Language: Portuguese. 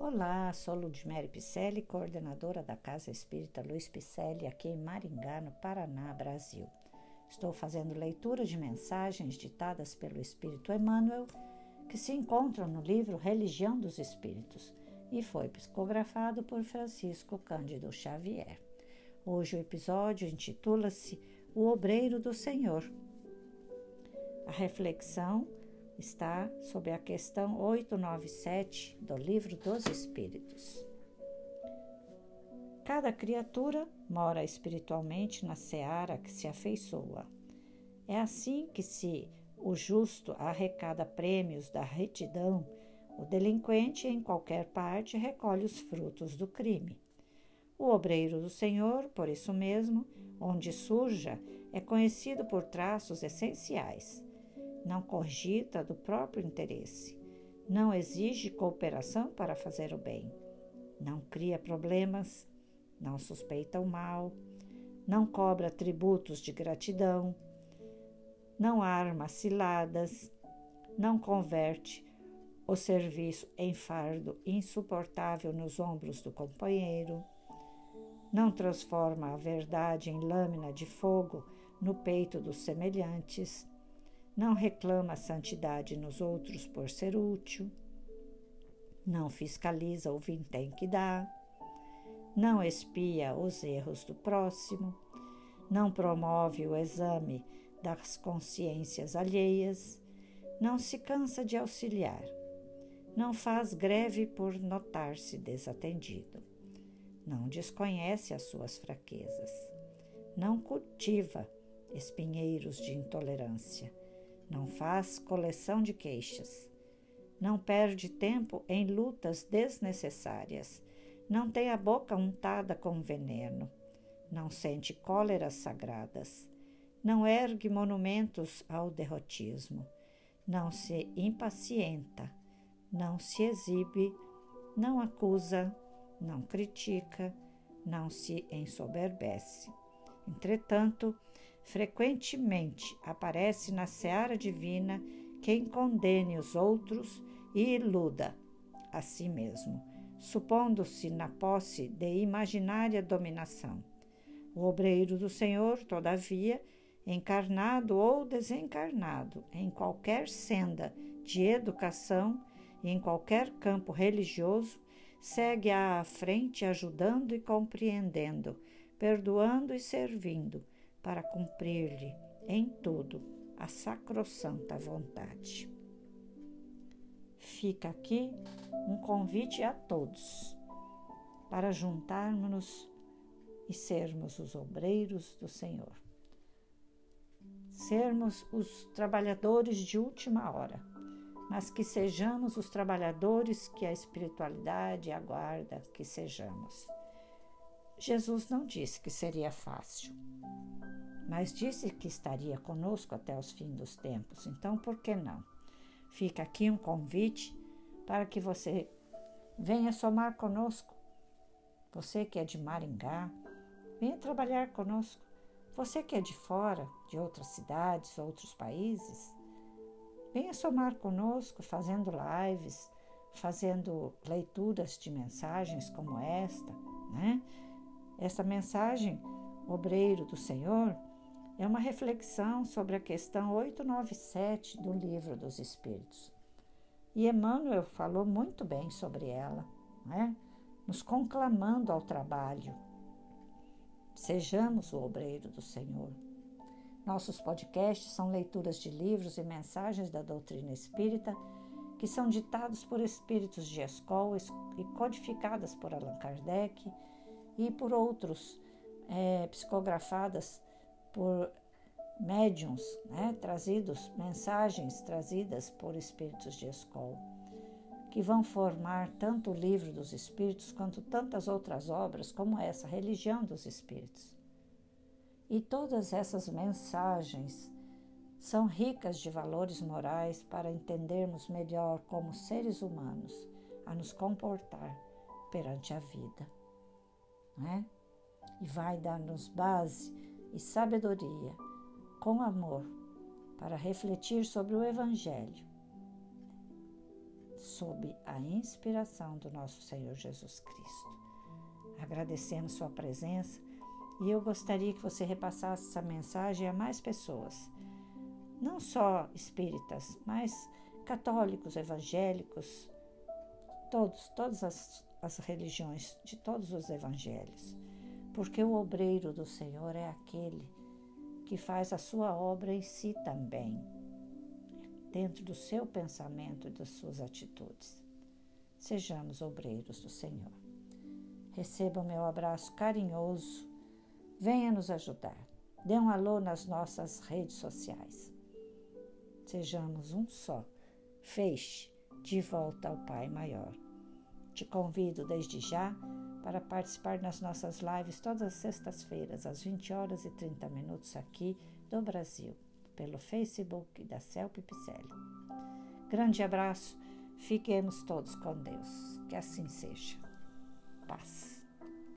Olá, sou Ludmere Picelli, coordenadora da Casa Espírita Luiz Picelli, aqui em Maringá, no Paraná, Brasil. Estou fazendo leitura de mensagens ditadas pelo Espírito Emmanuel, que se encontram no livro Religião dos Espíritos e foi psicografado por Francisco Cândido Xavier. Hoje o episódio intitula-se O Obreiro do Senhor. A reflexão está sob a questão 897 do Livro dos Espíritos. Cada criatura mora espiritualmente na seara que se afeiçoa. É assim que, se o justo arrecada prêmios da retidão, o delinquente em qualquer parte recolhe os frutos do crime. O obreiro do Senhor, por isso mesmo, onde surja, é conhecido por traços essenciais não cogita do próprio interesse, não exige cooperação para fazer o bem, não cria problemas, não suspeita o mal, não cobra tributos de gratidão, não arma ciladas, não converte o serviço em fardo insuportável nos ombros do companheiro, não transforma a verdade em lâmina de fogo no peito dos semelhantes, não reclama a santidade nos outros por ser útil, não fiscaliza o vintém que dá, não espia os erros do próximo, não promove o exame das consciências alheias, não se cansa de auxiliar, não faz greve por notar-se desatendido, não desconhece as suas fraquezas, não cultiva espinheiros de intolerância, não faz coleção de queixas, não perde tempo em lutas desnecessárias, não tem a boca untada com veneno, não sente cóleras sagradas, não ergue monumentos ao derrotismo, não se impacienta, não se exibe, não acusa, não critica, não se ensoberbece. Entretanto, frequentemente aparece na seara divina quem condene os outros e iluda a si mesmo, supondo-se na posse de imaginária dominação. O obreiro do Senhor, todavia, encarnado ou desencarnado, em qualquer senda de educação e em qualquer campo religioso, segue à frente ajudando e compreendendo, perdoando e servindo para cumprir-lhe em tudo a sacrossanta vontade. Fica aqui um convite a todos para juntarmos-nos e sermos os obreiros do Senhor. Sermos os trabalhadores de última hora, mas que sejamos os trabalhadores que a espiritualidade aguarda que sejamos. Jesus não disse que seria fácil, mas disse que estaria conosco até os fins dos tempos. Então, por que não? Fica aqui um convite para que você venha somar conosco. Você que é de Maringá, venha trabalhar conosco. Você que é de fora, de outras cidades, outros países, venha somar conosco fazendo lives, fazendo leituras de mensagens como esta, né? Essa mensagem, Obreiro do Senhor, é uma reflexão sobre a questão 897 do Livro dos Espíritos. E Emmanuel falou muito bem sobre ela, né? nos conclamando ao trabalho. Sejamos o obreiro do Senhor. Nossos podcasts são leituras de livros e mensagens da doutrina espírita que são ditados por espíritos de escola e codificadas por Allan Kardec e por outros, é, psicografadas por médiums, né, trazidos, mensagens trazidas por espíritos de escola, que vão formar tanto o livro dos espíritos quanto tantas outras obras, como essa, Religião dos Espíritos. E todas essas mensagens são ricas de valores morais para entendermos melhor como seres humanos a nos comportar perante a vida né? e vai dar-nos base e sabedoria com amor para refletir sobre o Evangelho sob a inspiração do nosso Senhor Jesus Cristo. Agradecemos sua presença e eu gostaria que você repassasse essa mensagem a mais pessoas, não só espíritas, mas católicos, evangélicos, todos, todas as, as religiões, de todos os evangelhos. Porque o obreiro do Senhor é aquele que faz a sua obra em si também, dentro do seu pensamento e das suas atitudes. Sejamos obreiros do Senhor. Receba o meu abraço carinhoso. Venha nos ajudar. Dê um alô nas nossas redes sociais. Sejamos um só. Feixe de volta ao Pai Maior. Te convido desde já para participar nas nossas lives todas as sextas-feiras, às 20 horas e 30 minutos aqui do Brasil, pelo Facebook da Celpe. Grande abraço, fiquemos todos com Deus, que assim seja.